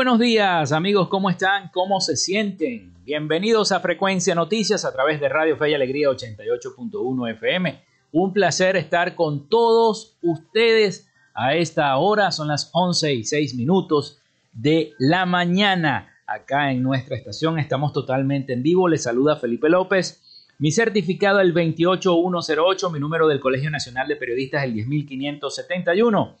Buenos días amigos, ¿cómo están? ¿Cómo se sienten? Bienvenidos a Frecuencia Noticias a través de Radio Fe y Alegría 88.1 FM. Un placer estar con todos ustedes a esta hora, son las 11 y 6 minutos de la mañana. Acá en nuestra estación estamos totalmente en vivo. Les saluda Felipe López. Mi certificado el 28108, mi número del Colegio Nacional de Periodistas el 10571.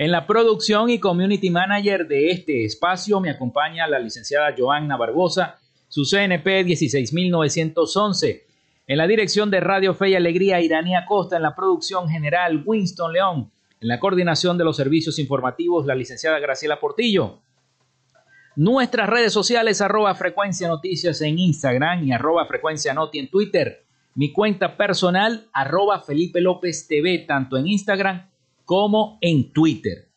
En la producción y community manager de este espacio me acompaña la licenciada Joanna Barbosa, su CNP 16911. En la dirección de Radio Fe y Alegría, Iranía Costa. En la producción general, Winston León. En la coordinación de los servicios informativos, la licenciada Graciela Portillo. Nuestras redes sociales, arroba frecuencia noticias en Instagram y arroba frecuencia noti en Twitter. Mi cuenta personal, arroba Felipe López TV, tanto en Instagram como en Twitter.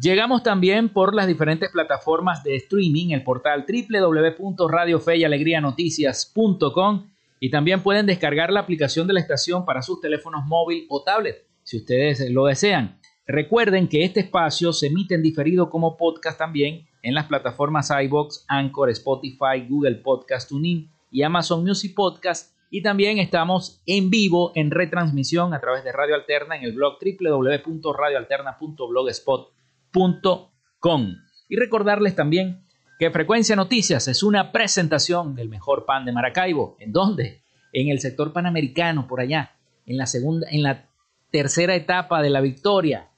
Llegamos también por las diferentes plataformas de streaming, el portal www.radiofeyalegrianoticias.com y también pueden descargar la aplicación de la estación para sus teléfonos móvil o tablet, si ustedes lo desean. Recuerden que este espacio se emite en diferido como podcast también en las plataformas iBox, Anchor, Spotify, Google Podcast, TuneIn y Amazon Music Podcast y también estamos en vivo en retransmisión a través de Radio Alterna en el blog www.radioalterna.blogspot.com. Y recordarles también que Frecuencia Noticias es una presentación del mejor pan de Maracaibo. ¿En dónde? En el sector panamericano, por allá, en la segunda, en la tercera etapa de la victoria,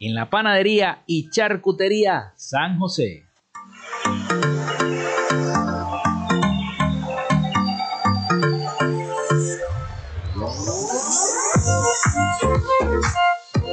en la panadería y charcutería San José.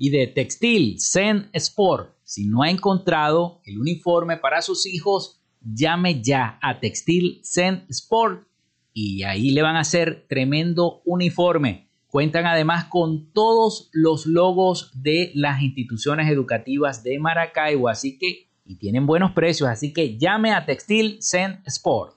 y de textil Zen Sport. Si no ha encontrado el uniforme para sus hijos, llame ya a Textil Zen Sport y ahí le van a hacer tremendo uniforme. Cuentan además con todos los logos de las instituciones educativas de Maracaibo, así que y tienen buenos precios, así que llame a Textil Zen Sport.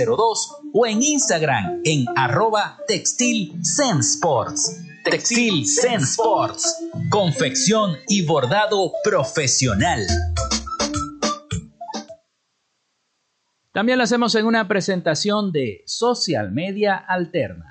0414-362-2302 o en Instagram en arroba Textil Sports. Textil. Confección y bordado profesional. También lo hacemos en una presentación de Social Media Alterna.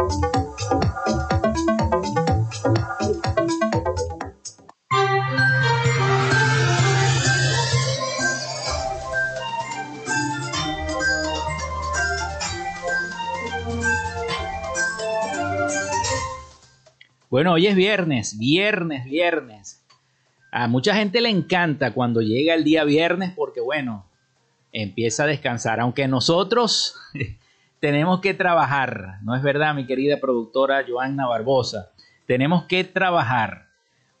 Bueno, hoy es viernes, viernes, viernes. A mucha gente le encanta cuando llega el día viernes porque, bueno, empieza a descansar, aunque nosotros tenemos que trabajar, ¿no es verdad, mi querida productora Joanna Barbosa? Tenemos que trabajar.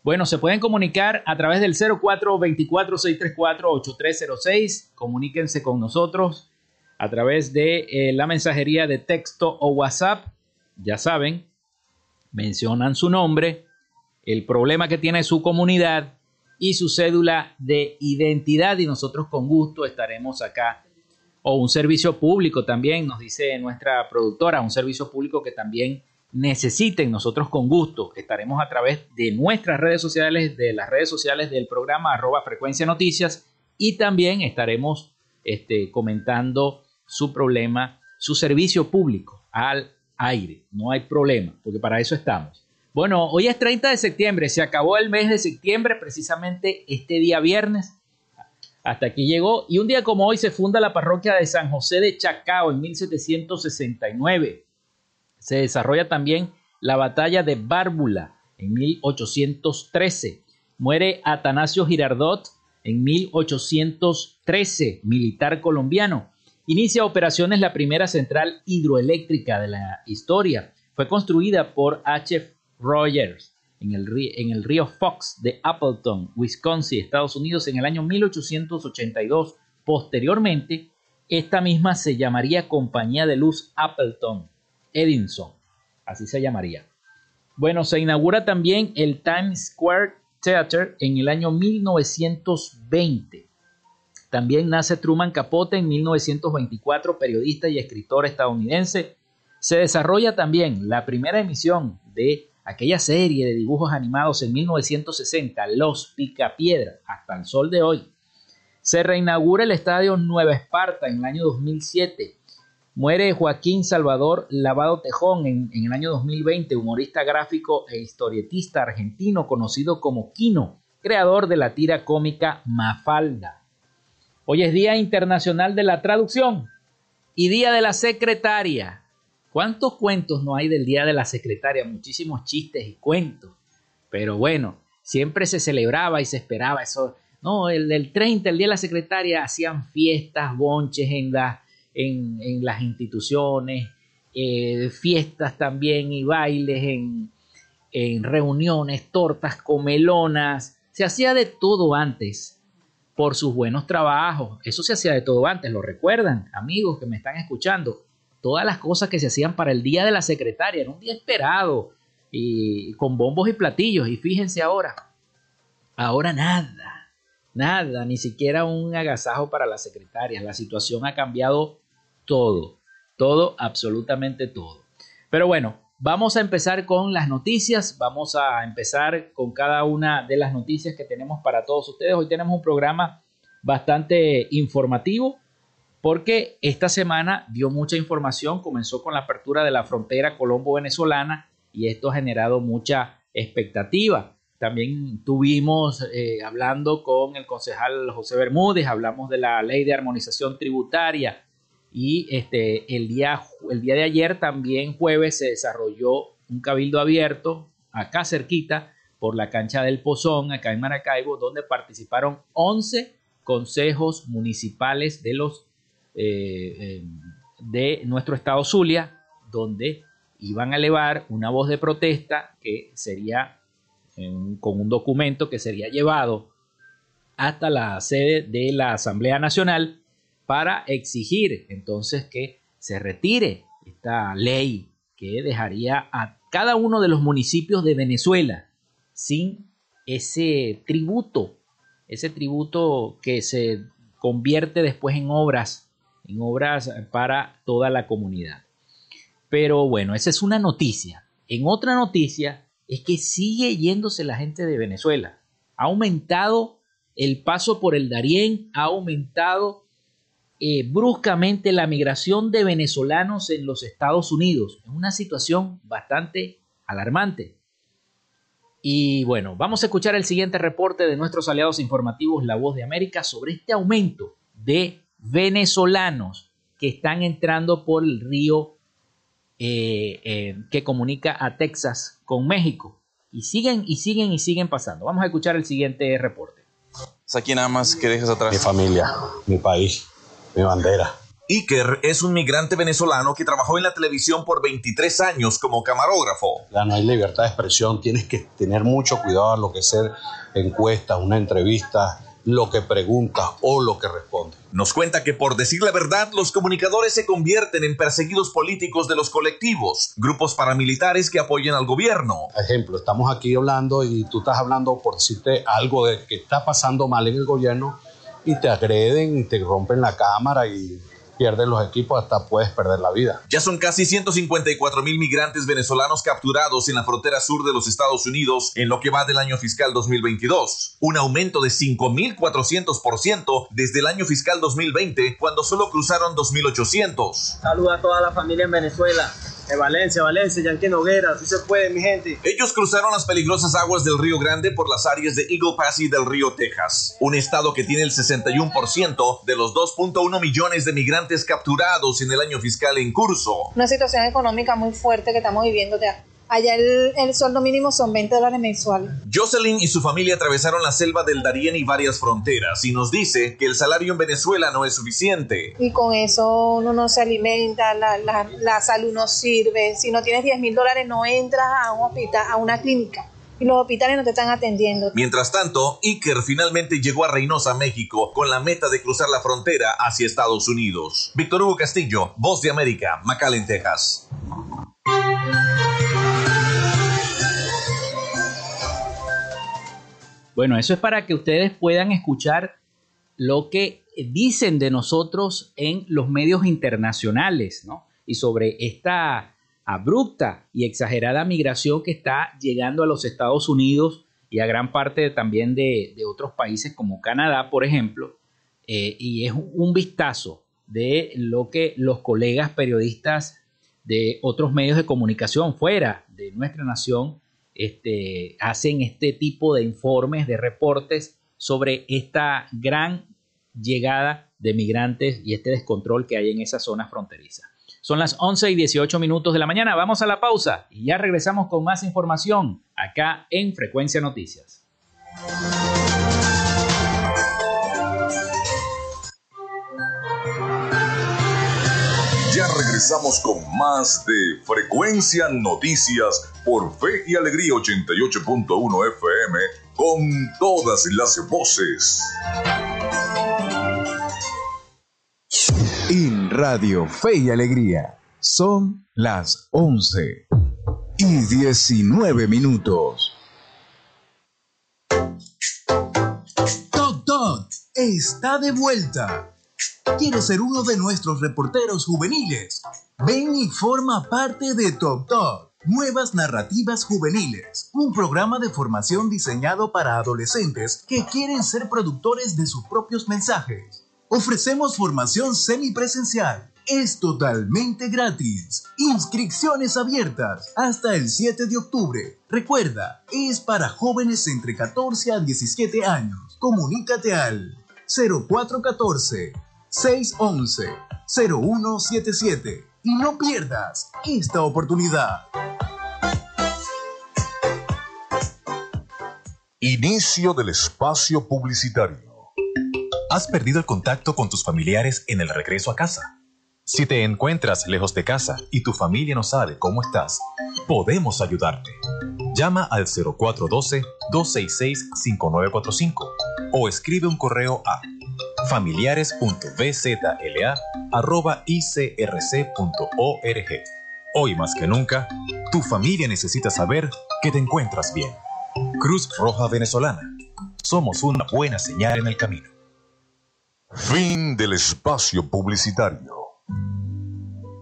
Bueno, se pueden comunicar a través del 0424-634-8306. Comuníquense con nosotros a través de eh, la mensajería de texto o WhatsApp. Ya saben, mencionan su nombre, el problema que tiene su comunidad y su cédula de identidad y nosotros con gusto estaremos acá. O un servicio público también, nos dice nuestra productora, un servicio público que también necesiten, nosotros con gusto estaremos a través de nuestras redes sociales, de las redes sociales del programa arroba frecuencia noticias y también estaremos este, comentando su problema, su servicio público al aire, no hay problema, porque para eso estamos. Bueno, hoy es 30 de septiembre, se acabó el mes de septiembre, precisamente este día viernes. Hasta aquí llegó. Y un día como hoy se funda la parroquia de San José de Chacao en 1769. Se desarrolla también la batalla de Bárbula en 1813. Muere Atanasio Girardot en 1813, militar colombiano. Inicia operaciones la primera central hidroeléctrica de la historia. Fue construida por H. Rogers en el, en el río Fox de Appleton, Wisconsin, Estados Unidos, en el año 1882. Posteriormente, esta misma se llamaría Compañía de Luz Appleton Edison. Así se llamaría. Bueno, se inaugura también el Times Square Theater en el año 1920. También nace Truman Capote en 1924, periodista y escritor estadounidense. Se desarrolla también la primera emisión de aquella serie de dibujos animados en 1960, Los Picapiedra, hasta el sol de hoy. Se reinaugura el estadio Nueva Esparta en el año 2007. Muere Joaquín Salvador Lavado Tejón en, en, el año 2020, humorista gráfico e historietista argentino conocido como Kino, creador de la tira cómica Mafalda. Hoy es Día Internacional de la Traducción y Día de la Secretaria. ¿Cuántos cuentos no hay del Día de la Secretaria? Muchísimos chistes y cuentos. Pero bueno, siempre se celebraba y se esperaba eso. No, el del 30, el Día de la Secretaria, hacían fiestas, bonches en, en, las instituciones, eh, fiestas también y bailes en, en reuniones, tortas, comelonas. Se hacía de todo antes por sus buenos trabajos. Eso se hacía de todo antes, lo recuerdan, amigos que me están escuchando. Todas las cosas que se hacían para el día de la secretaria, era un día esperado y con bombos y platillos. Y fíjense ahora, ahora nada, nada, ni siquiera un agasajo para las secretarias. La situación ha cambiado todo, todo, absolutamente todo. Pero bueno, Vamos a empezar con las noticias, vamos a empezar con cada una de las noticias que tenemos para todos ustedes. Hoy tenemos un programa bastante informativo porque esta semana dio mucha información, comenzó con la apertura de la frontera colombo-venezolana y esto ha generado mucha expectativa. También tuvimos eh, hablando con el concejal José Bermúdez, hablamos de la ley de armonización tributaria, y este, el, día, el día de ayer, también jueves, se desarrolló un cabildo abierto acá cerquita por la cancha del Pozón, acá en Maracaibo, donde participaron 11 consejos municipales de los eh, eh, de nuestro estado Zulia, donde iban a elevar una voz de protesta que sería con un documento que sería llevado hasta la sede de la Asamblea Nacional para exigir entonces que se retire esta ley que dejaría a cada uno de los municipios de Venezuela sin ese tributo, ese tributo que se convierte después en obras, en obras para toda la comunidad. Pero bueno, esa es una noticia. En otra noticia es que sigue yéndose la gente de Venezuela. Ha aumentado el paso por el Darién, ha aumentado eh, bruscamente la migración de venezolanos en los Estados Unidos. Es una situación bastante alarmante. Y bueno, vamos a escuchar el siguiente reporte de nuestros aliados informativos La Voz de América sobre este aumento de venezolanos que están entrando por el río eh, eh, que comunica a Texas con México. Y siguen y siguen y siguen pasando. Vamos a escuchar el siguiente reporte. Aquí nada más que dejas atrás. Mi familia, mi país, mi bandera. Iker es un migrante venezolano que trabajó en la televisión por 23 años como camarógrafo. Ya no hay libertad de expresión, tienes que tener mucho cuidado a lo que ser encuestas, una entrevista, lo que pregunta o lo que responde. Nos cuenta que por decir la verdad, los comunicadores se convierten en perseguidos políticos de los colectivos, grupos paramilitares que apoyan al gobierno. Ejemplo, estamos aquí hablando y tú estás hablando por decirte algo de que está pasando mal en el gobierno y te agreden y te rompen la cámara y pierden los equipos, hasta puedes perder la vida. Ya son casi 154 mil migrantes venezolanos capturados en la frontera sur de los Estados Unidos en lo que va del año fiscal 2022, un aumento de 5.400% desde el año fiscal 2020, cuando solo cruzaron 2.800. Saluda a toda la familia en Venezuela. Valencia, Valencia, Yankee Noguera, si se puede, mi gente. Ellos cruzaron las peligrosas aguas del Río Grande por las áreas de Eagle Pass y del Río Texas, un estado que tiene el 61% de los 2.1 millones de migrantes capturados en el año fiscal en curso. Una situación económica muy fuerte que estamos viviendo ya Allá el, sueldo mínimo son 20 dólares mensuales. Jocelyn y su familia atravesaron la selva del Darién y varias fronteras y nos dice que el salario en Venezuela no es suficiente. Y con eso uno no se alimenta, la, la, salud no sirve. Si no tienes 10 mil dólares no entras a un hospital, a una clínica y los hospitales no te están atendiendo. Mientras tanto, Iker finalmente llegó a Reynosa, México, con la meta de cruzar la frontera hacia Estados Unidos. Víctor Hugo Castillo, Voz de América, McAllen, Texas. Bueno, eso es para que ustedes puedan escuchar lo que dicen de nosotros en los medios internacionales, ¿no? Y sobre esta abrupta y exagerada migración que está llegando a los Estados Unidos y a gran parte también de, otros países como Canadá, por ejemplo. Eh, y es un vistazo de lo que los colegas periodistas de otros medios de comunicación fuera de nuestra nación este, hacen este tipo de informes, de reportes sobre esta gran llegada de migrantes y este descontrol que hay en esa zona fronteriza. Son las 11 y 18 minutos de la mañana, vamos a la pausa y ya regresamos con más información acá en Frecuencia Noticias. Regresamos con más de Frecuencia Noticias por Fe y Alegría 88.1 FM con todas las voces. En Radio Fe y Alegría son las 11 y 19 minutos. Toc Toc está de vuelta ¿Quieres ser uno de nuestros reporteros juveniles? Ven y forma parte de Top Top. Nuevas Narrativas Juveniles, un programa de formación diseñado para adolescentes que quieren ser productores de sus propios mensajes. Ofrecemos formación semipresencial. Es totalmente gratis. Inscripciones abiertas hasta el 7 de octubre. Recuerda, es para jóvenes entre 14 a 17 años. Comunícate al 0414 611-0177 y no pierdas esta oportunidad. Inicio del espacio publicitario. ¿Has perdido el contacto con tus familiares en el regreso a casa? Si te encuentras lejos de casa y tu familia no sabe cómo estás, podemos ayudarte. Llama al 0412-266-5945 o escribe un correo a familiares.bzla.icrc.org. Hoy más que nunca, tu familia necesita saber que te encuentras bien. Cruz Roja Venezolana. Somos una buena señal en el camino. Fin del espacio publicitario.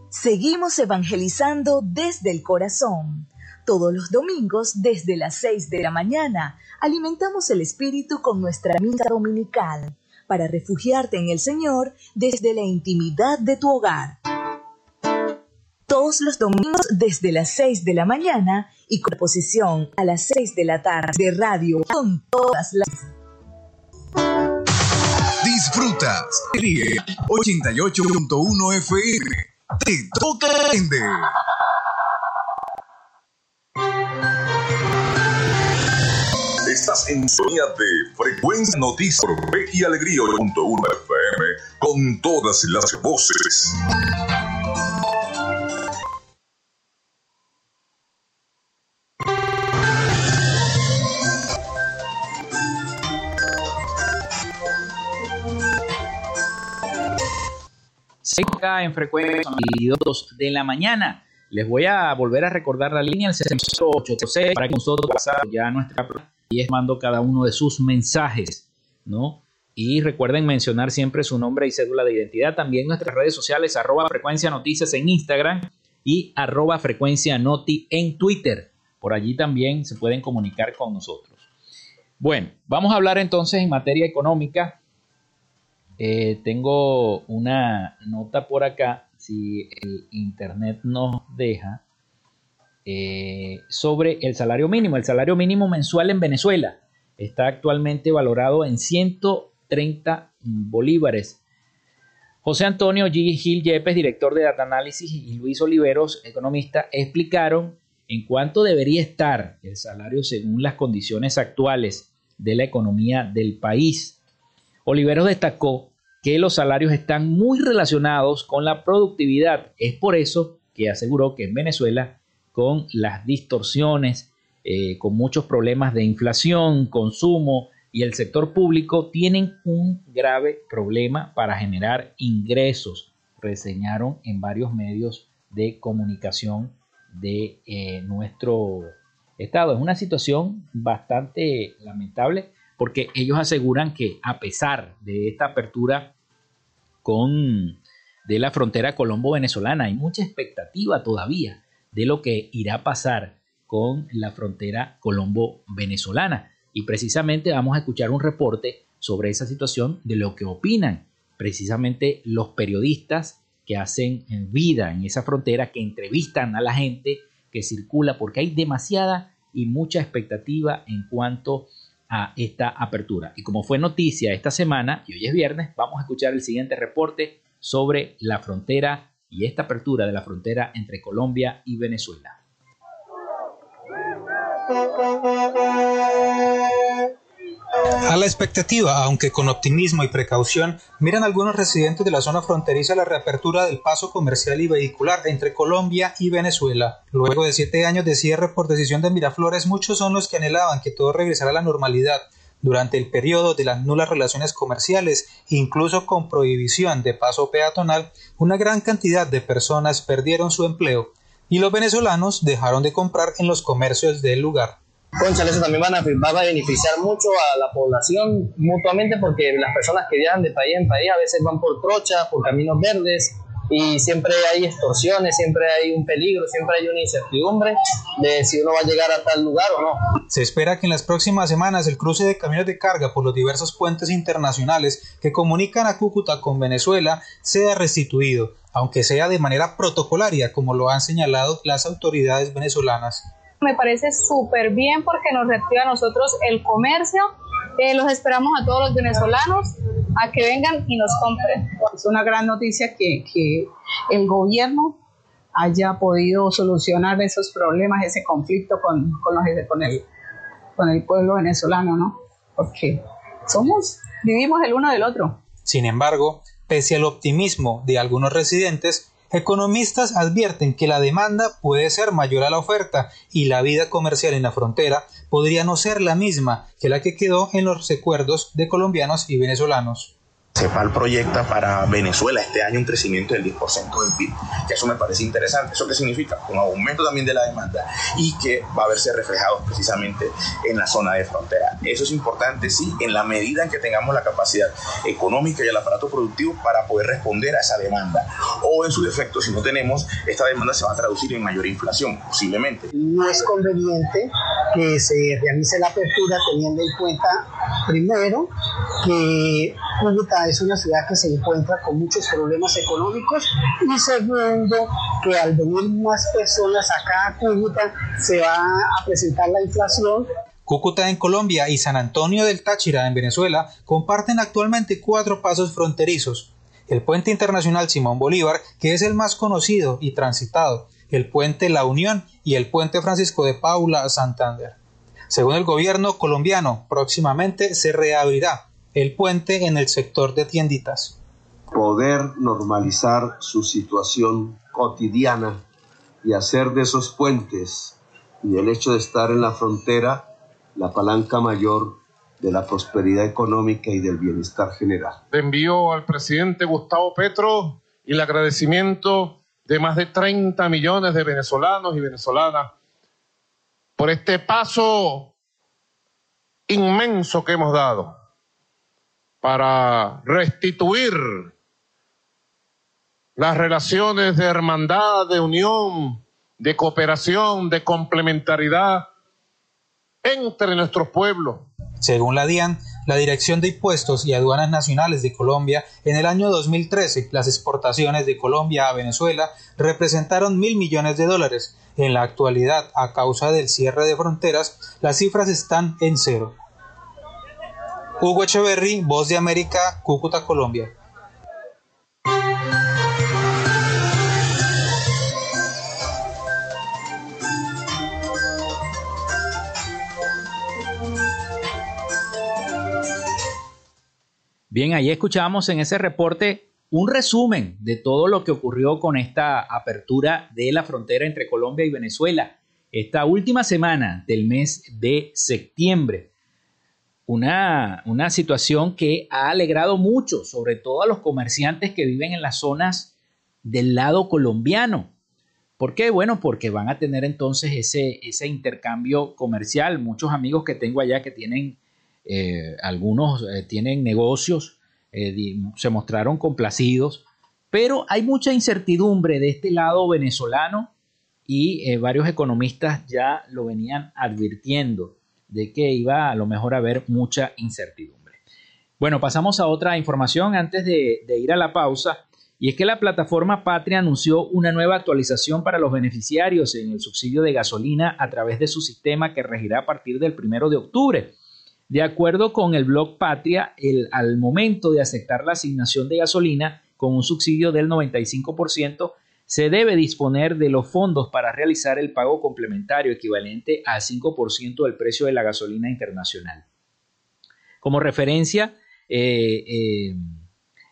Seguimos evangelizando desde el corazón. Todos los domingos, desde las 6 de la mañana, alimentamos el espíritu con nuestra misa dominical para refugiarte en el Señor desde la intimidad de tu hogar. Todos los domingos desde las 6 de la mañana y con posición a las 6 de la tarde de radio con todas las... Disfrutas 88.1 FM. Te toca vender. En sintonía de Frecuencia Noticias por Fe y Alegría 1.1 FM con todas las voces. Seca en frecuencia y 2 de la mañana. Les voy a volver a recordar la línea al 6886 para que nosotros pasar ya nuestra y es mando cada uno de sus mensajes, ¿no? Y recuerden mencionar siempre su nombre y cédula de identidad. También nuestras redes sociales, arroba frecuencia noticias en Instagram y arroba frecuencia noti en Twitter. Por allí también se pueden comunicar con nosotros. Bueno, vamos a hablar entonces en materia económica. Eh, tengo una nota por acá, si el internet nos deja, eh, sobre el salario mínimo. El salario mínimo mensual en Venezuela está actualmente valorado en 130 bolívares. José Antonio G. Gil Yepes, director de Data Análisis, y Luis Oliveros, economista, explicaron en cuánto debería estar el salario según las condiciones actuales de la economía del país. Oliveros destacó que los salarios están muy relacionados con la productividad. Es por eso que aseguró que en Venezuela, con las distorsiones, eh, con muchos problemas de inflación, consumo y el sector público, tienen un grave problema para generar ingresos, reseñaron en varios medios de comunicación de eh, nuestro estado. Es una situación bastante lamentable porque ellos aseguran que a pesar de esta apertura con de la frontera colombo-venezolana, hay mucha expectativa todavía de lo que irá a pasar con la frontera colombo-venezolana. Y precisamente vamos a escuchar un reporte sobre esa situación de lo que opinan precisamente los periodistas que hacen vida en esa frontera, que entrevistan a la gente que circula, porque hay demasiada y mucha expectativa en cuanto a esta apertura. Y como fue noticia esta semana, y hoy es viernes, vamos a escuchar el siguiente reporte sobre la frontera y esta apertura de la frontera entre Colombia y Venezuela. A la expectativa, aunque con optimismo y precaución, miran algunos residentes de la zona fronteriza la reapertura del paso comercial y vehicular entre Colombia y Venezuela. Luego de siete años de cierre por decisión de Miraflores, muchos son los que anhelaban que todo regresara a la normalidad durante el periodo de las nulas relaciones comerciales, incluso con prohibición de paso peatonal, una gran cantidad de personas perdieron su empleo y los venezolanos dejaron de comprar en los comercios del lugar. Conchale, eso también va a beneficiar mucho a la población mutuamente porque las personas que viajan de país en país a veces van por trochas, por caminos verdes y siempre hay extorsiones, siempre hay un peligro, siempre hay una incertidumbre de si uno va a llegar a tal lugar o no. Se espera que en las próximas semanas el cruce de camiones de carga por los diversos puentes internacionales que comunican a Cúcuta con Venezuela sea restituido, aunque sea de manera protocolaria, como lo han señalado las autoridades venezolanas. Me parece súper bien porque nos reactiva a nosotros el comercio. Eh, los esperamos a todos los venezolanos a que vengan y nos compren. Es una gran noticia que, que el gobierno haya podido solucionar esos problemas, ese conflicto con, con, los, con, el, con el pueblo venezolano, ¿no? Porque somos, vivimos el uno del otro. Sin embargo, Pese al optimismo de algunos residentes, economistas advierten que la demanda puede ser mayor a la oferta y la vida comercial en la frontera podría no ser la misma que la que quedó en los recuerdos de colombianos y venezolanos. CEPAL proyecta para Venezuela este año un crecimiento del 10% del PIB, que eso me parece interesante. ¿Eso qué significa? Un aumento también de la demanda y que va a verse reflejado precisamente en la zona de frontera. Eso es importante, sí, en la medida en que tengamos la capacidad económica y el aparato productivo para poder responder a esa demanda. O en su defecto, si no tenemos, esta demanda se va a traducir en mayor inflación, posiblemente. No es conveniente que se realice la apertura teniendo en cuenta, primero, que Cúcuta es una ciudad que se encuentra con muchos problemas económicos y segundo, que al venir más personas acá a Cúcuta se va a presentar la inflación. Cúcuta en Colombia y San Antonio del Táchira en Venezuela comparten actualmente cuatro pasos fronterizos. El puente internacional Simón Bolívar, que es el más conocido y transitado, el puente La Unión y el puente Francisco de Paula Santander. Según el gobierno colombiano, próximamente se reabrirá el puente en el sector de tienditas. Poder normalizar su situación cotidiana y hacer de esos puentes y el hecho de estar en la frontera la palanca mayor de la prosperidad económica y del bienestar general. Envío al presidente Gustavo Petro y el agradecimiento de más de 30 millones de venezolanos y venezolanas por este paso inmenso que hemos dado para restituir las relaciones de hermandad, de unión, de cooperación, de complementariedad entre nuestros pueblos. Según la DIAN, la Dirección de Impuestos y Aduanas Nacionales de Colombia, en el año 2013 las exportaciones de Colombia a Venezuela representaron mil millones de dólares. En la actualidad, a causa del cierre de fronteras, las cifras están en cero. Hugo Echeverry, Voz de América, Cúcuta, Colombia. Bien, ahí escuchamos en ese reporte un resumen de todo lo que ocurrió con esta apertura de la frontera entre Colombia y Venezuela esta última semana del mes de septiembre una, una situación que ha alegrado mucho, sobre todo a los comerciantes que viven en las zonas del lado colombiano. ¿Por qué? Bueno, porque van a tener entonces ese, ese intercambio comercial. Muchos amigos que tengo allá que tienen, eh, algunos eh, tienen negocios, eh, se mostraron complacidos, pero hay mucha incertidumbre de este lado venezolano y varios economistas ya lo venían advirtiendo de que iba a lo mejor a haber mucha incertidumbre. Bueno, pasamos a otra información antes de, ir a la pausa. Y es que la plataforma Patria anunció una nueva actualización para los beneficiarios en el subsidio de gasolina a través de su sistema que regirá a partir del primero de octubre. De acuerdo con el blog Patria, el, al momento de aceptar la asignación de gasolina con un subsidio del 95%, se debe disponer de los fondos para realizar el pago complementario equivalente al 5% del precio de la gasolina internacional. Como referencia, eh, eh,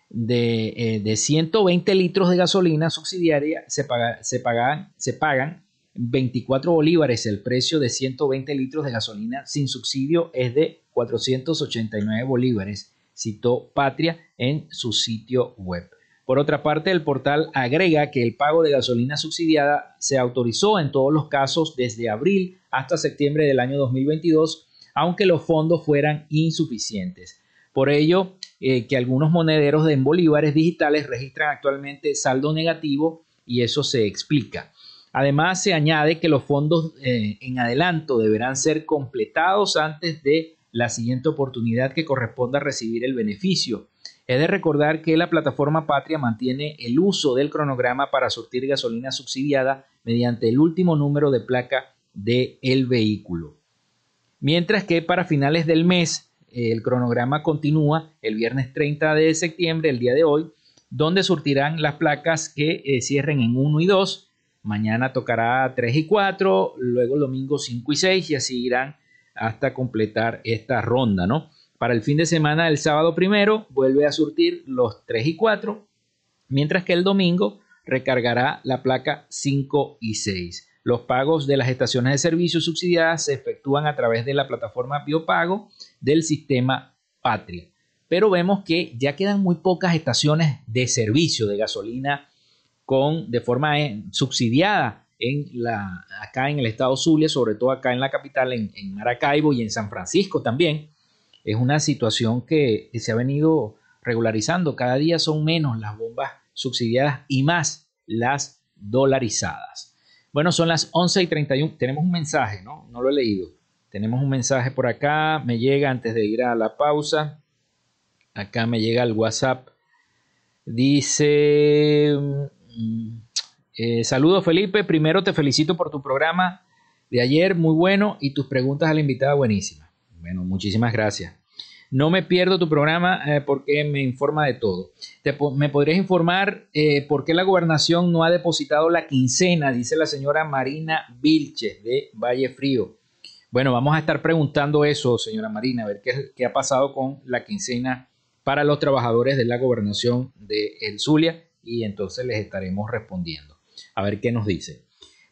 de, de, 120 litros de gasolina subsidiaria se, pagan, se pagan 24 bolívares. El precio de 120 litros de gasolina sin subsidio es de 489 bolívares, citó Patria en su sitio web. Por otra parte, el portal agrega que el pago de gasolina subsidiada se autorizó en todos los casos desde abril hasta septiembre del año 2022, aunque los fondos fueran insuficientes. Por ello, eh, que algunos monederos en bolívares digitales registran actualmente saldo negativo y eso se explica. Además, se añade que los fondos eh, en adelanto deberán ser completados antes de la siguiente oportunidad que corresponda recibir el beneficio. Es de recordar que la plataforma Patria mantiene el uso del cronograma para surtir gasolina subsidiada mediante el último número de placa del el vehículo. Mientras que para finales del mes el cronograma continúa el viernes 30 de septiembre, el día de hoy, donde surtirán las placas que eh, cierren en 1 y 2. Mañana tocará 3 y 4, luego el domingo 5 y 6 y así irán hasta completar esta ronda, ¿no? Para el fin de semana del sábado primero vuelve a surtir los 3 y 4, mientras que el domingo recargará la placa 5 y 6. Los pagos de las estaciones de servicio subsidiadas se efectúan a través de la plataforma Biopago del sistema Patria. Pero vemos que ya quedan muy pocas estaciones de servicio de gasolina con, de forma eh, subsidiada en la, acá en el estado Zulia, sobre todo acá en la capital, en, en Maracaibo y en San Francisco también es una situación que, se ha venido regularizando. Cada día son menos las bombas subsidiadas y más las dolarizadas. Bueno, son las 11 y 31. Tenemos un mensaje, ¿no? No lo he leído. Tenemos un mensaje por acá. Me llega antes de ir a la pausa. Acá me llega el WhatsApp. Dice... Mm, eh, saludos Felipe. Primero te felicito por tu programa de ayer. Muy bueno. Y tus preguntas a la invitada buenísimas. Bueno, muchísimas gracias. No me pierdo tu programa eh, porque me informa de todo. ¿Me podrías informar eh, por qué la gobernación no ha depositado la quincena? Dice la señora Marina Vilches de Valle Frío. Bueno, vamos a estar preguntando eso, señora Marina, a ver qué, qué ha pasado con la quincena para los trabajadores de la gobernación de El Zulia y entonces les estaremos respondiendo. A ver qué nos dice.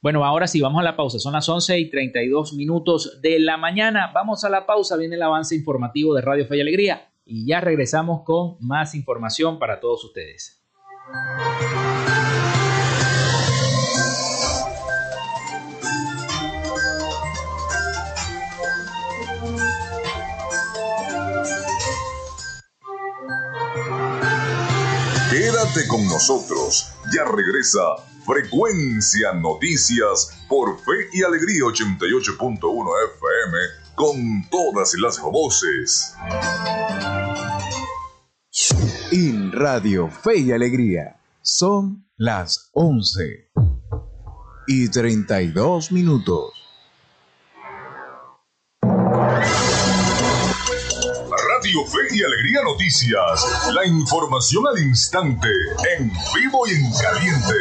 Bueno, ahora sí, vamos a la pausa. Son las 11 y 32 minutos de la mañana. Vamos a la pausa. Viene el avance informativo de Radio Fe y Alegría. Y ya regresamos con más información para todos ustedes. Quédate con nosotros. Ya regresa Frecuencia Noticias por Fe y Alegría 88.1 FM con todas las voces. En Radio Fe y Alegría son las 11 y 32 minutos. Fe y Alegría Noticias. La información al instante, en vivo y en caliente.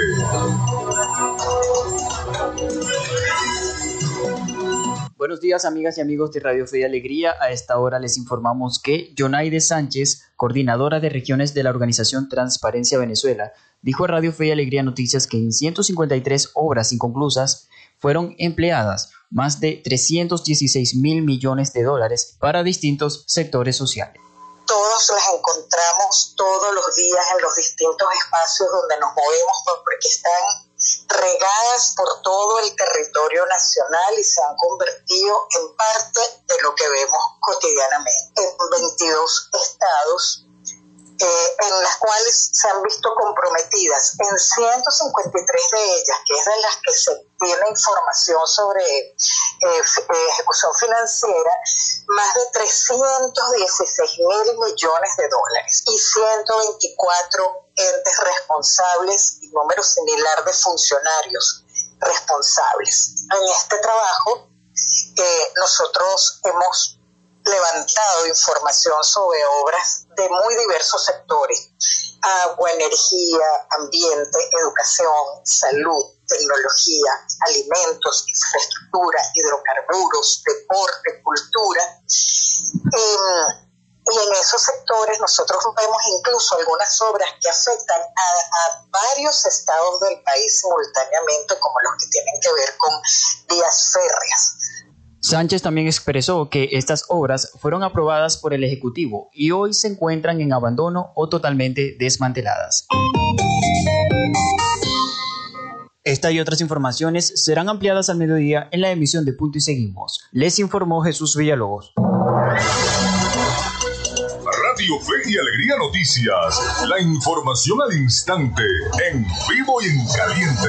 Buenos días amigas y amigos de Radio Fe y Alegría. A esta hora les informamos que Jonaide Sánchez, coordinadora de regiones de la organización Transparencia Venezuela, dijo a Radio Fe y Alegría Noticias que en 153 obras inconclusas fueron empleadas más de 316 mil millones de dólares para distintos sectores sociales. Todos las encontramos todos los días en los distintos espacios donde nos movemos porque están regadas por todo el territorio nacional y se han convertido en parte de lo que vemos cotidianamente. En 22 estados eh, en las cuales se han visto comprometidas en 153 de ellas, que es de las que se tiene información sobre eh, eh, ejecución financiera, más de 316 mil millones de dólares y 124 entes responsables y número similar de funcionarios responsables. En este trabajo, nosotros hemos levantado información sobre obras de muy diversos sectores, agua, energía, ambiente, educación, salud, tecnología, alimentos, infraestructura, hidrocarburos, deporte, cultura. Em, y en esos sectores nosotros vemos incluso algunas obras que afectan a, a, varios estados del país simultáneamente, como los que tienen que ver con vías férreas. Sánchez también expresó que estas obras fueron aprobadas por el Ejecutivo y hoy se encuentran en abandono o totalmente desmanteladas. Esta y otras informaciones serán ampliadas al mediodía en la emisión de Punto y Seguimos. Les informó Jesús Villalobos. Radio Fe y Alegría Noticias. La información al instante, en vivo y en caliente.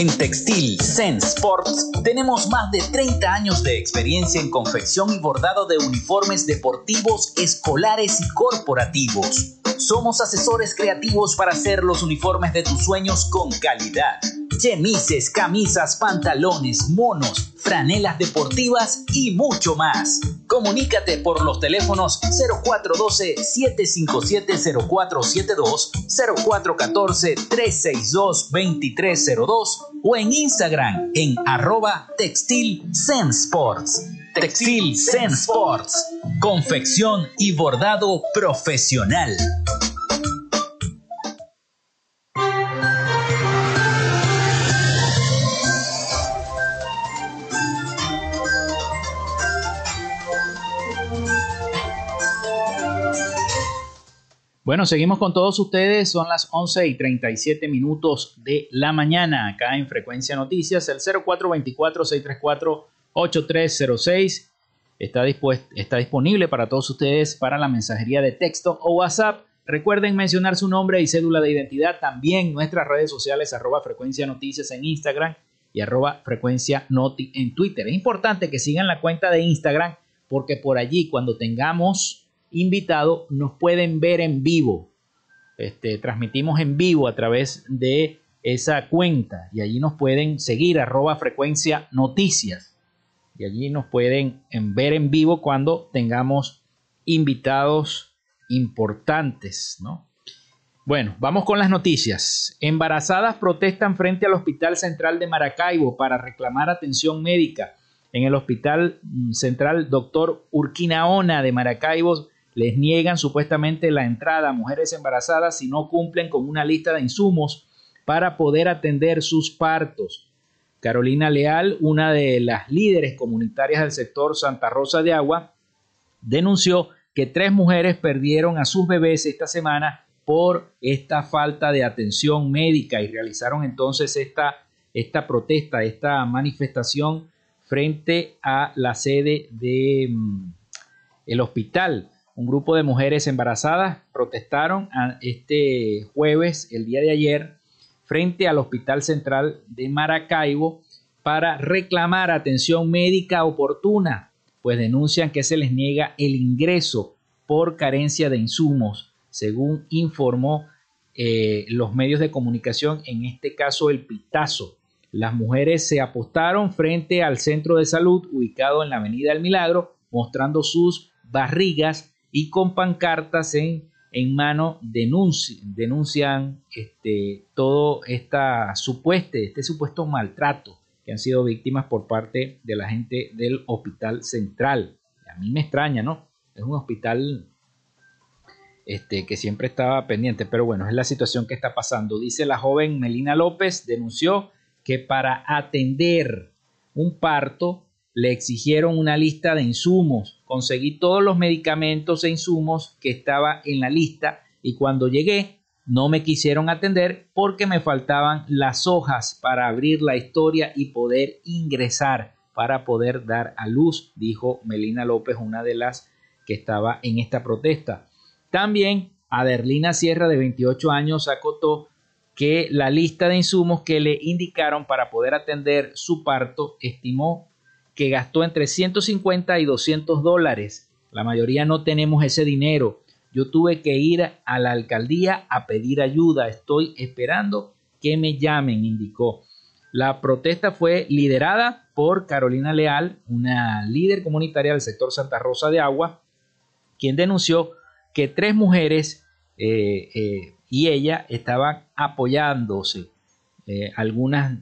En Textil Sense Sports tenemos más de 30 años de experiencia en confección y bordado de uniformes deportivos, escolares y corporativos. Somos asesores creativos para hacer los uniformes de tus sueños con calidad chemises, camisas, pantalones, monos, franelas deportivas y mucho más. Comunícate por los teléfonos 0412-757-0472, 0414-362-2302 o en Instagram en arroba Textil. Textil Zen Sports. Confección y bordado profesional. Bueno, seguimos con todos ustedes. Son las 11 y 37 minutos de la mañana acá en Frecuencia Noticias. El 0424-634-8306 está, está disponible para todos ustedes para la mensajería de texto o WhatsApp. Recuerden mencionar su nombre y cédula de identidad. También nuestras redes sociales, arroba Frecuencia Noticias en Instagram y arroba Frecuencia Noti en Twitter. Es importante que sigan la cuenta de Instagram porque por allí cuando tengamos invitado nos pueden ver en vivo. Este, transmitimos en vivo a través de esa cuenta y allí nos pueden seguir arroba frecuencia noticias y allí nos pueden ver en vivo cuando tengamos invitados importantes, ¿no? Bueno, vamos con las noticias. Embarazadas protestan frente al Hospital Central de Maracaibo para reclamar atención médica. En el Hospital mm, Central Doctor Urquinaona de Maracaibo les niegan supuestamente la entrada a mujeres embarazadas si no cumplen con una lista de insumos para poder atender sus partos. Carolina Leal, una de las líderes comunitarias del sector Santa Rosa de Agua, denunció que tres mujeres perdieron a sus bebés esta semana por esta falta de atención médica y realizaron entonces esta, esta protesta, esta manifestación frente a la sede del mm, el hospital. Un grupo de mujeres embarazadas protestaron este jueves, el día de ayer, frente al Hospital Central de Maracaibo para reclamar atención médica oportuna, pues denuncian que se les niega el ingreso por carencia de insumos, según informó eh, los medios de comunicación, en este caso el Pitazo. Las mujeres se apostaron frente al centro de salud ubicado en la Avenida del Milagro, mostrando sus barrigas y con pancartas en, en mano denuncian este, todo esta supueste, este supuesto maltrato que han sido víctimas por parte de la gente del hospital central. A mí me extraña, ¿no? Es un hospital este, que siempre estaba pendiente, pero bueno, es la situación que está pasando. Dice la joven Melina López, denunció que para atender un parto le exigieron una lista de insumos. Conseguí todos los medicamentos e insumos que estaba en la lista y cuando llegué no me quisieron atender porque me faltaban las hojas para abrir la historia y poder ingresar para poder dar a luz, dijo Melina López, una de las que estaba en esta protesta. También Aderlina Sierra, de 28 años, acotó que la lista de insumos que le indicaron para poder atender su parto estimó que gastó entre 150 y 200 dólares. La mayoría no tenemos ese dinero. Yo tuve que ir a la alcaldía a pedir ayuda. Estoy esperando que me llamen, indicó. La protesta fue liderada por Carolina Leal, una líder comunitaria del sector Santa Rosa de Agua, quien denunció que tres mujeres eh, eh, y ella estaban apoyándose, eh, algunas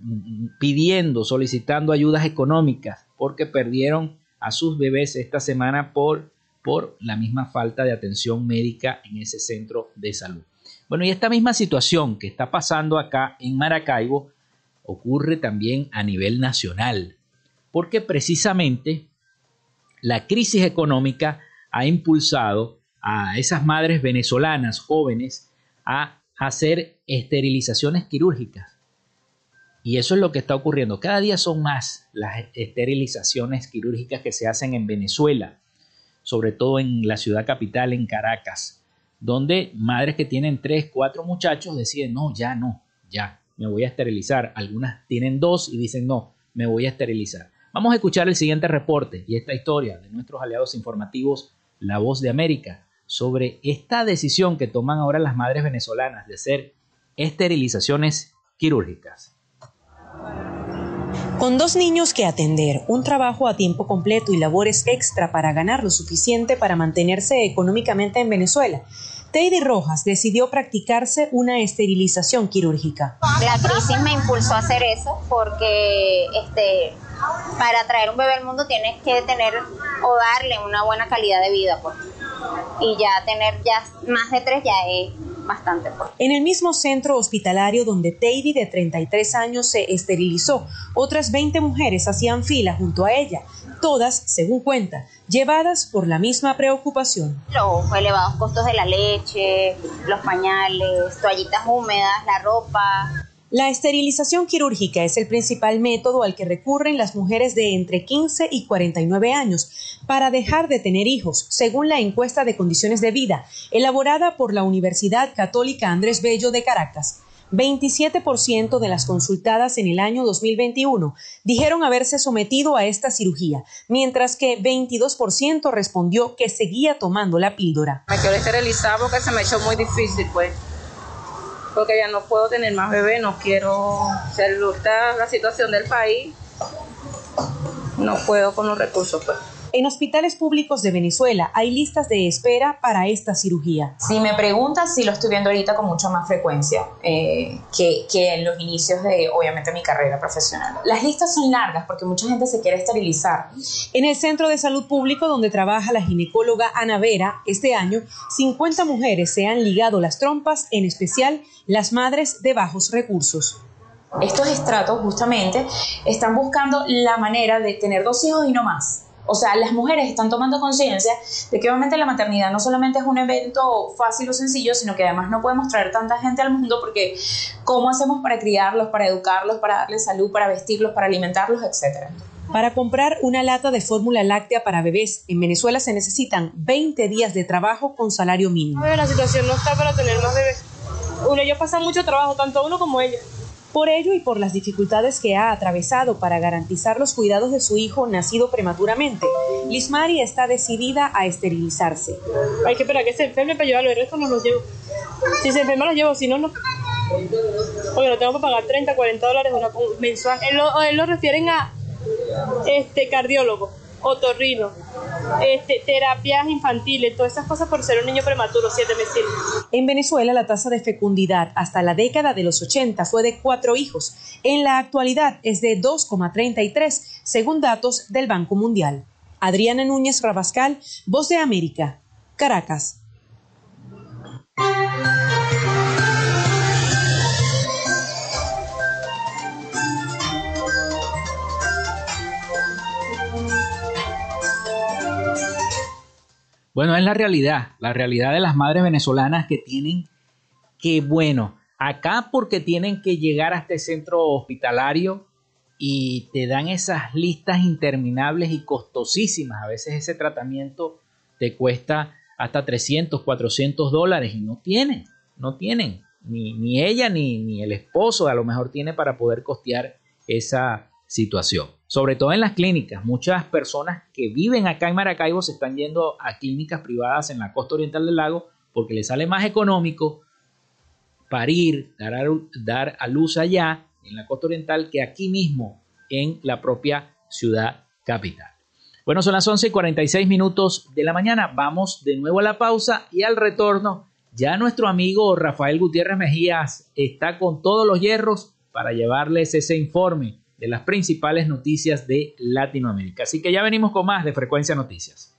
pidiendo, solicitando ayudas económicas porque perdieron a sus bebés esta semana por, por la misma falta de atención médica en ese centro de salud. Bueno, y esta misma situación que está pasando acá en Maracaibo ocurre también a nivel nacional, porque precisamente la crisis económica ha impulsado a esas madres venezolanas jóvenes a hacer esterilizaciones quirúrgicas. Y eso es lo que está ocurriendo. Cada día son más las esterilizaciones quirúrgicas que se hacen en Venezuela, sobre todo en la ciudad capital, en Caracas, donde madres que tienen tres, cuatro muchachos deciden, no, ya no, ya, me voy a esterilizar. Algunas tienen dos y dicen, no, me voy a esterilizar. Vamos a escuchar el siguiente reporte y esta historia de nuestros aliados informativos, La Voz de América, sobre esta decisión que toman ahora las madres venezolanas de hacer esterilizaciones quirúrgicas. Con dos niños que atender, un trabajo a tiempo completo y labores extra para ganar lo suficiente para mantenerse económicamente en Venezuela, Teddy Rojas decidió practicarse una esterilización quirúrgica. La crisis me impulsó a hacer eso porque este, para traer un bebé al mundo tienes que tener o darle una buena calidad de vida. Pues y ya tener ya más de tres ya es bastante. En el mismo centro hospitalario donde Teidy de 33 años se esterilizó, otras 20 mujeres hacían fila junto a ella, todas, según cuenta, llevadas por la misma preocupación. Los elevados costos de la leche, los pañales, toallitas húmedas, la ropa, la esterilización quirúrgica es el principal método al que recurren las mujeres de entre 15 y 49 años para dejar de tener hijos, según la encuesta de condiciones de vida elaborada por la Universidad Católica Andrés Bello de Caracas. 27% de las consultadas en el año 2021 dijeron haberse sometido a esta cirugía, mientras que 22% respondió que seguía tomando la píldora. Me quiero esterilizar porque se me echó muy difícil, pues porque ya no puedo tener más bebé, no quiero ser la situación del país, no puedo con los recursos. Pues. En hospitales públicos de Venezuela hay listas de espera para esta cirugía. Si me preguntas, sí lo estoy viendo ahorita con mucha más frecuencia eh, que, que, en los inicios de, obviamente, mi carrera profesional. Las listas son largas porque mucha gente se quiere esterilizar. En el Centro de Salud Público donde trabaja la ginecóloga Ana Vera, este año, 50 mujeres se han ligado las trompas, en especial las madres de bajos recursos. Estos estratos justamente están buscando la manera de tener dos hijos y no más o sea, las mujeres están tomando conciencia de que obviamente la maternidad no solamente es un evento fácil o sencillo, sino que además no podemos traer tanta gente al mundo porque ¿cómo hacemos para criarlos, para educarlos, para darles salud, para vestirlos, para alimentarlos, etcétera? Para comprar una lata de fórmula láctea para bebés en Venezuela se necesitan 20 días de trabajo con salario mínimo. La situación no está para tener más bebés. Uno, ellos pasan mucho trabajo, tanto uno como ella. Por ello y por las dificultades que ha atravesado para garantizar los cuidados de su hijo nacido prematuramente, Lismari está decidida a esterilizarse. Hay que esperar que se enferme para llevarlo, el resto no los llevo. Si se enferma los llevo, si no, no. Porque lo tengo que pagar 30, 40 dólares mensual. Él lo, él lo refieren a este cardiólogo otorrino, este, terapias infantiles, todas esas cosas por ser un niño prematuro, siete meses. En Venezuela la tasa de fecundidad hasta la década de los 80 fue de cuatro hijos. En la actualidad es de 2,33 según datos del Banco Mundial. Adriana Núñez Rabascal, Voz de América, Caracas. Bueno, es la realidad, la realidad de las madres venezolanas que tienen que, bueno, acá porque tienen que llegar a este centro hospitalario y te dan esas listas interminables y costosísimas. A veces ese tratamiento te cuesta hasta 300, 400 dólares y no tienen, no tienen. Ni, ni ella ni, ni el esposo a lo mejor tiene para poder costear esa situación. Sobre todo en las clínicas. Muchas personas que viven acá en Maracaibo se están yendo a clínicas privadas en la costa oriental del lago porque les sale más económico parir, dar a, dar a luz allá en la costa oriental que aquí mismo en la propia ciudad capital. Bueno, son las 11 y 46 minutos de la mañana. Vamos de nuevo a la pausa y al retorno. Ya nuestro amigo Rafael Gutiérrez Mejías está con todos los hierros para llevarles ese informe de las principales noticias de Latinoamérica. Así que ya venimos con más de Frecuencia Noticias.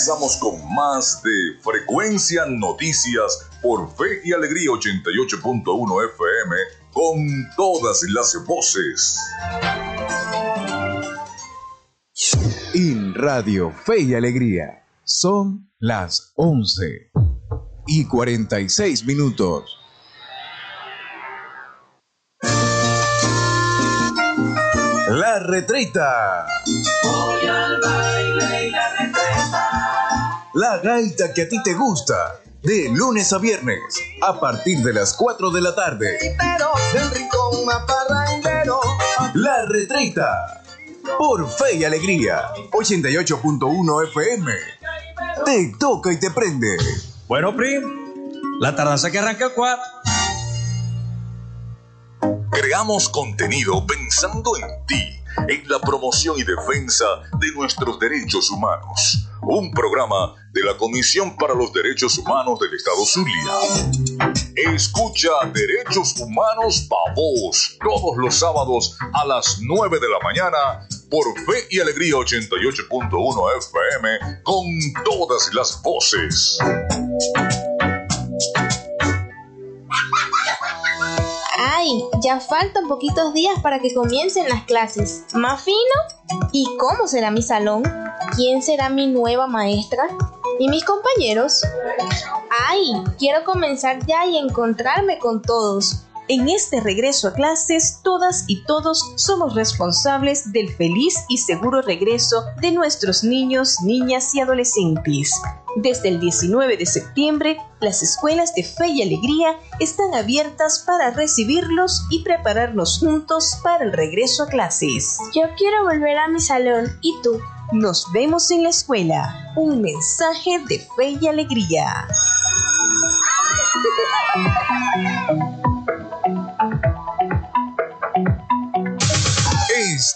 regresamos con más de Frecuencia Noticias por Fe y Alegría 88.1 FM con todas las voces. En Radio Fe y Alegría son las 11 y 46 minutos. La retreta. Voy al baile y la retreta. La gaita que a ti te gusta. De lunes a viernes, a partir de las 4 de la tarde. La retreta. Por fe y alegría. 88.1 FM. Te toca y te prende. Bueno, Prim. La tardanza que arranca el 4. Creamos contenido pensando en ti, en la promoción y defensa de nuestros derechos humanos. Un programa de la Comisión para los Derechos Humanos del Estado Zulia. Escucha Derechos Humanos Pavos todos los sábados a las 9 de la mañana por Fe y Alegría 88.1 FM con todas las voces. ¡Ay! Ya faltan poquitos días para que comiencen las clases. ¿Más fino? ¿Y cómo será mi salón? ¿Quién será mi nueva maestra? ¿Y mis compañeros? ¡Ay! Quiero comenzar ya y encontrarme con todos. En este regreso a clases, todas y todos somos responsables del feliz y seguro regreso de nuestros niños, niñas y adolescentes. Desde el 19 de septiembre, las escuelas de fe y alegría están abiertas para recibirlos y prepararnos juntos para el regreso a clases. Yo quiero volver a mi salón, ¿y tú? Nos vemos en la escuela. Un mensaje de fe y alegría.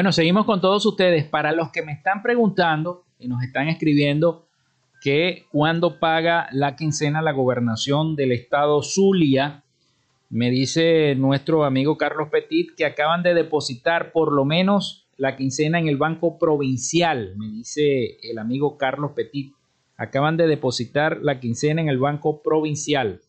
Bueno, seguimos con todos ustedes. Para los que me están preguntando y nos están escribiendo que cuando paga la quincena la gobernación del estado Zulia, me dice nuestro amigo Carlos Petit que acaban de depositar por lo menos la quincena en el Banco Provincial, me dice el amigo Carlos Petit. Acaban de depositar la quincena en el Banco Provincial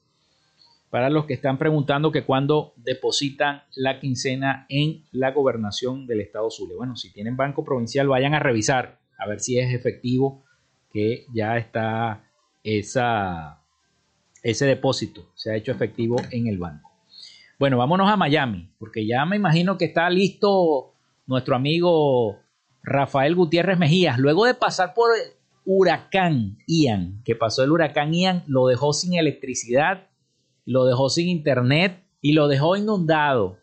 para los que están preguntando que cuando depositan la quincena en la gobernación del estado Zulia. Bueno, si tienen banco provincial, vayan a revisar a ver si es efectivo que ya está esa, ese depósito, se ha hecho efectivo en el banco. Bueno, vámonos a Miami, porque ya me imagino que está listo nuestro amigo Rafael Gutiérrez Mejías. Luego de pasar por el huracán Ian, que pasó el huracán Ian, lo dejó sin electricidad lo dejó sin internet y lo dejó inundado.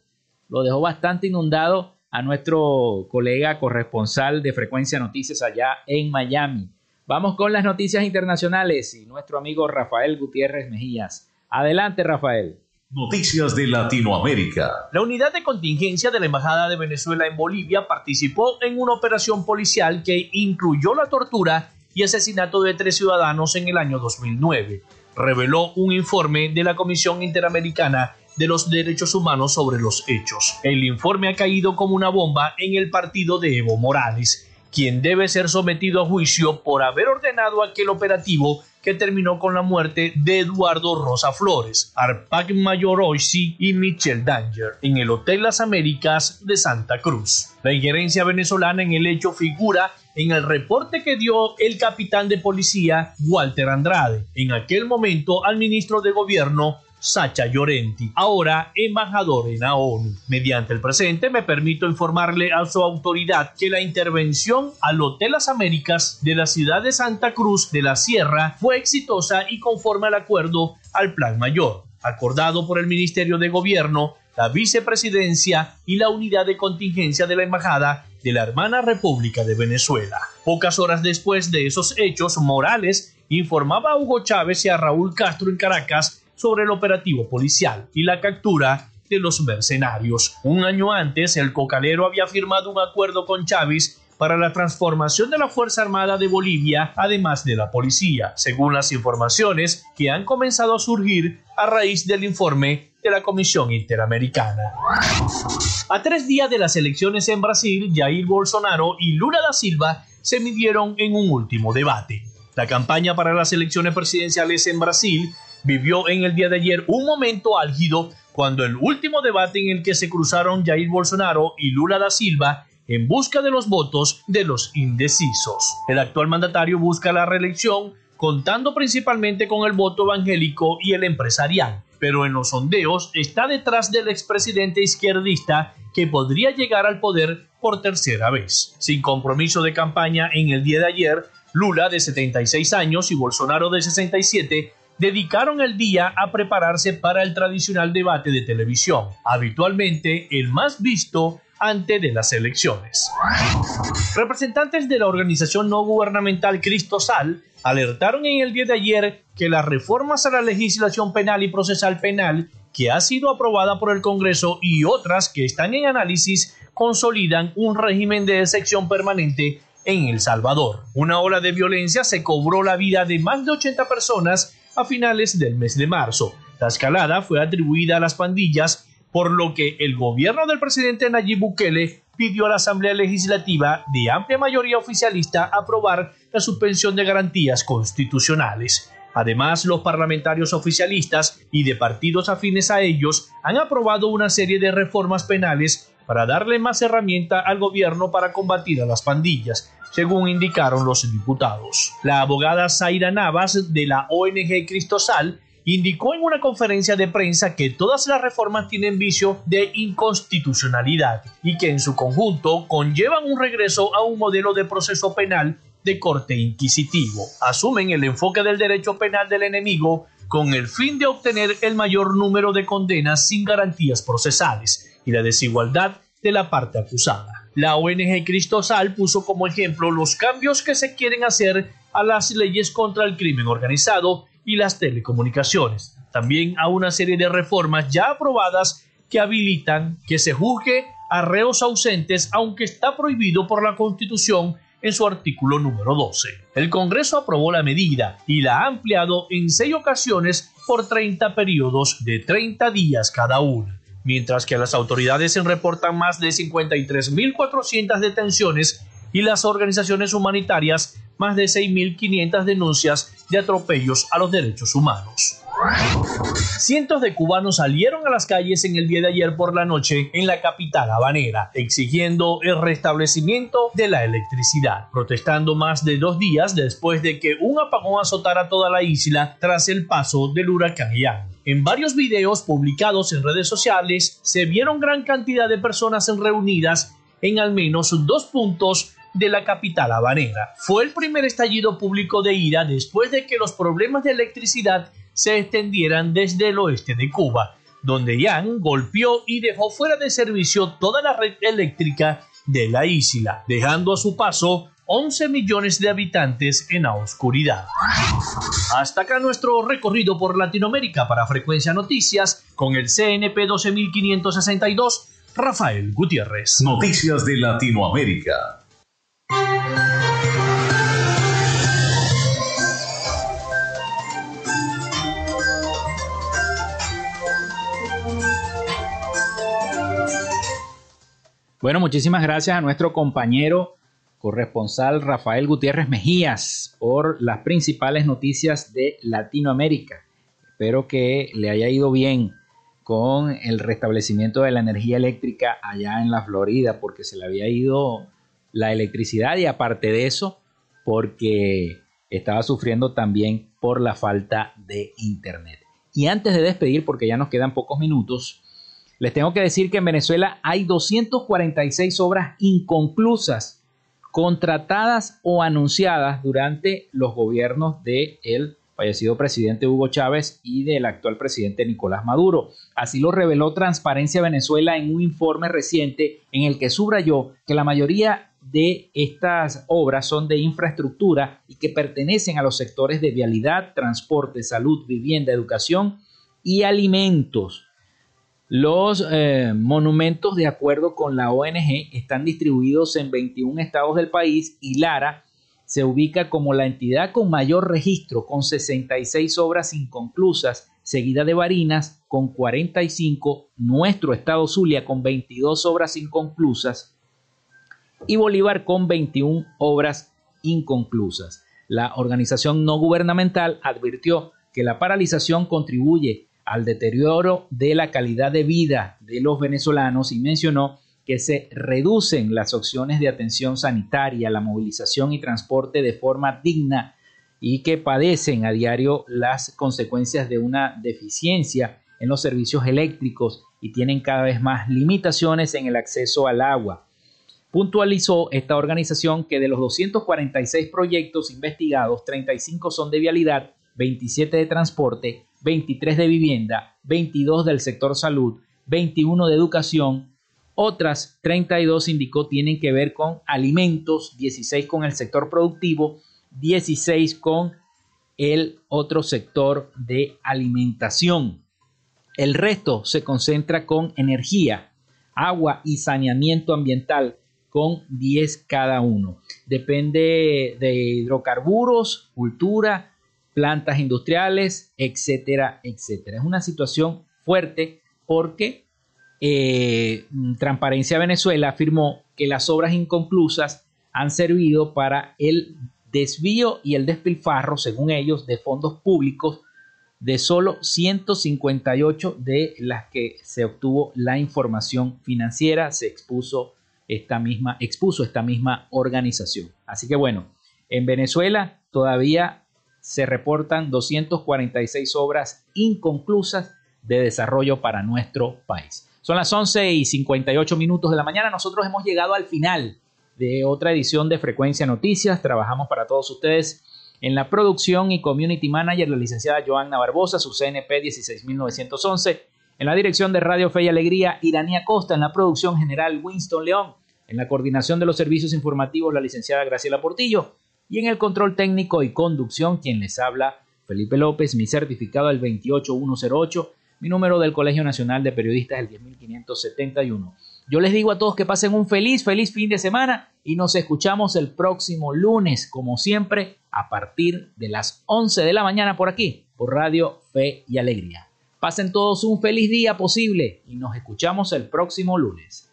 Lo dejó bastante inundado a nuestro colega corresponsal de Frecuencia Noticias allá en Miami. Vamos con las noticias internacionales y nuestro amigo Rafael Gutiérrez Mejías. Adelante, Rafael. Noticias de Latinoamérica. La unidad de contingencia de la Embajada de Venezuela en Bolivia participó en una operación policial que incluyó la tortura y asesinato de tres ciudadanos en el año 2009, reveló un informe de la Comisión Interamericana de los Derechos Humanos sobre los hechos. El informe ha caído como una bomba en el partido de Evo Morales, quien debe ser sometido a juicio por haber ordenado aquel operativo que terminó con la muerte de Eduardo Rosa Flores, Arpac Mayoroisi y Michelle Danger en el Hotel Las Américas de Santa Cruz. La injerencia venezolana en el hecho figura en el reporte que dio el capitán de policía Walter Andrade, en aquel momento al ministro de Gobierno Sacha Llorenti, ahora embajador en la ONU. Mediante el presente me permito informarle a su autoridad que la intervención al Hotel Las Américas de la ciudad de Santa Cruz de la Sierra fue exitosa y conforme al acuerdo al Plan Mayor, acordado por el Ministerio de Gobierno, la Vicepresidencia y la Unidad de Contingencia de la Embajada de la hermana República de Venezuela. Pocas horas después de esos hechos, Morales informaba a Hugo Chávez y a Raúl Castro en Caracas sobre el operativo policial y la captura de los mercenarios. Un año antes, el cocalero había firmado un acuerdo con Chávez para la transformación de la Fuerza Armada de Bolivia, además de la policía, según las informaciones que han comenzado a surgir a raíz del informe de la Comisión Interamericana. A tres días de las elecciones en Brasil, Jair Bolsonaro y Lula da Silva se midieron en un último debate. La campaña para las elecciones presidenciales en Brasil vivió en el día de ayer un momento álgido cuando el último debate en el que se cruzaron Jair Bolsonaro y Lula da Silva en busca de los votos de los indecisos. El actual mandatario busca la reelección contando principalmente con el voto evangélico y el empresarial, pero en los sondeos está detrás del expresidente izquierdista que podría llegar al poder por tercera vez. Sin compromiso de campaña en el día de ayer, Lula de 76 años y Bolsonaro de 67 dedicaron el día a prepararse para el tradicional debate de televisión, habitualmente el más visto antes de las elecciones. Representantes de la organización no gubernamental Cristosal alertaron en el día de ayer que las reformas a la legislación penal y procesal penal que ha sido aprobada por el Congreso y otras que están en análisis consolidan un régimen de excepción permanente en El Salvador. Una ola de violencia se cobró la vida de más de 80 personas a finales del mes de marzo. La escalada fue atribuida a las pandillas, por lo que el gobierno del presidente Nayib Bukele pidió a la Asamblea Legislativa de amplia mayoría oficialista aprobar la suspensión de garantías constitucionales. Además, los parlamentarios oficialistas y de partidos afines a ellos han aprobado una serie de reformas penales para darle más herramienta al gobierno para combatir a las pandillas, según indicaron los diputados. La abogada Zaira Navas de la ONG Cristosal indicó en una conferencia de prensa que todas las reformas tienen vicio de inconstitucionalidad y que en su conjunto conllevan un regreso a un modelo de proceso penal de corte inquisitivo. Asumen el enfoque del derecho penal del enemigo con el fin de obtener el mayor número de condenas sin garantías procesales y la desigualdad de la parte acusada. La ONG Cristosal puso como ejemplo los cambios que se quieren hacer a las leyes contra el crimen organizado y las telecomunicaciones. También a una serie de reformas ya aprobadas que habilitan que se juzgue a reos ausentes aunque está prohibido por la Constitución en su artículo número 12. El Congreso aprobó la medida y la ha ampliado en seis ocasiones por 30 periodos de 30 días cada una mientras que las autoridades se reportan más de 53.400 detenciones y las organizaciones humanitarias más de 6.500 denuncias de atropellos a los derechos humanos. Cientos de cubanos salieron a las calles en el día de ayer por la noche en la capital habanera, exigiendo el restablecimiento de la electricidad, protestando más de dos días después de que un apagón azotara toda la isla tras el paso del huracán Ian. En varios videos publicados en redes sociales se vieron gran cantidad de personas reunidas en al menos dos puntos de la capital habanera. Fue el primer estallido público de ira después de que los problemas de electricidad se extendieran desde el oeste de Cuba, donde Yang golpeó y dejó fuera de servicio toda la red eléctrica de la isla, dejando a su paso 11 millones de habitantes en la oscuridad. Hasta acá nuestro recorrido por Latinoamérica para Frecuencia Noticias con el CNP 12562, Rafael Gutiérrez. Noticias de Latinoamérica. Bueno, muchísimas gracias a nuestro compañero corresponsal Rafael Gutiérrez Mejías por las principales noticias de Latinoamérica. Espero que le haya ido bien con el restablecimiento de la energía eléctrica allá en la Florida, porque se le había ido la electricidad y aparte de eso, porque estaba sufriendo también por la falta de internet. Y antes de despedir, porque ya nos quedan pocos minutos, les tengo que decir que en Venezuela hay 246 obras inconclusas, contratadas o anunciadas durante los gobiernos del el fallecido presidente Hugo Chávez y del actual presidente Nicolás Maduro. Así lo reveló Transparencia Venezuela en un informe reciente en el que subrayó que la mayoría de estas obras son de infraestructura y que pertenecen a los sectores de vialidad, transporte, salud, vivienda, educación y alimentos. Los eh, monumentos, de acuerdo con la ONG, están distribuidos en 21 estados del país y Lara se ubica como la entidad con mayor registro, con 66 obras inconclusas, seguida de Barinas con 45, nuestro estado Zulia con 22 obras inconclusas y Bolívar con 21 obras inconclusas. La organización no gubernamental advirtió que la paralización contribuye al deterioro de la calidad de vida de los venezolanos y mencionó que se reducen las opciones de atención sanitaria, la movilización y transporte de forma digna y que padecen a diario las consecuencias de una deficiencia en los servicios eléctricos y tienen cada vez más limitaciones en el acceso al agua. Puntualizó esta organización que de los 246 proyectos investigados, 35 son de vialidad, 27 de transporte 23 de vivienda, 22 del sector salud, 21 de educación, otras 32 indicó tienen que ver con alimentos, 16 con el sector productivo, 16 con el otro sector de alimentación. El resto se concentra con energía, agua y saneamiento ambiental con 10 cada uno. Depende de hidrocarburos, cultura, plantas industriales, etcétera, etcétera. Es una situación fuerte porque eh, Transparencia Venezuela afirmó que las obras inconclusas han servido para el desvío y el despilfarro, según ellos, de fondos públicos de solo 158 de las que se obtuvo la información financiera, se expuso esta misma, expuso esta misma organización. Así que bueno, en Venezuela todavía se reportan 246 obras inconclusas de desarrollo para nuestro país. Son las 11 y 58 minutos de la mañana. Nosotros hemos llegado al final de otra edición de Frecuencia Noticias. Trabajamos para todos ustedes en la producción y community manager, la licenciada Joanna Barbosa, su CNP 16911. En la dirección de Radio Fe y Alegría, Iranía Costa. En la producción general, Winston León. En la coordinación de los servicios informativos, la licenciada Graciela Portillo y en el control técnico y conducción quien les habla Felipe López, mi certificado el 28108, mi número del Colegio Nacional de Periodistas el 10571. Yo les digo a todos que pasen un feliz, feliz fin de semana y nos escuchamos el próximo lunes, como siempre, a partir de las 11 de la mañana por aquí, por Radio Fe y Alegría. Pasen todos un feliz día posible y nos escuchamos el próximo lunes.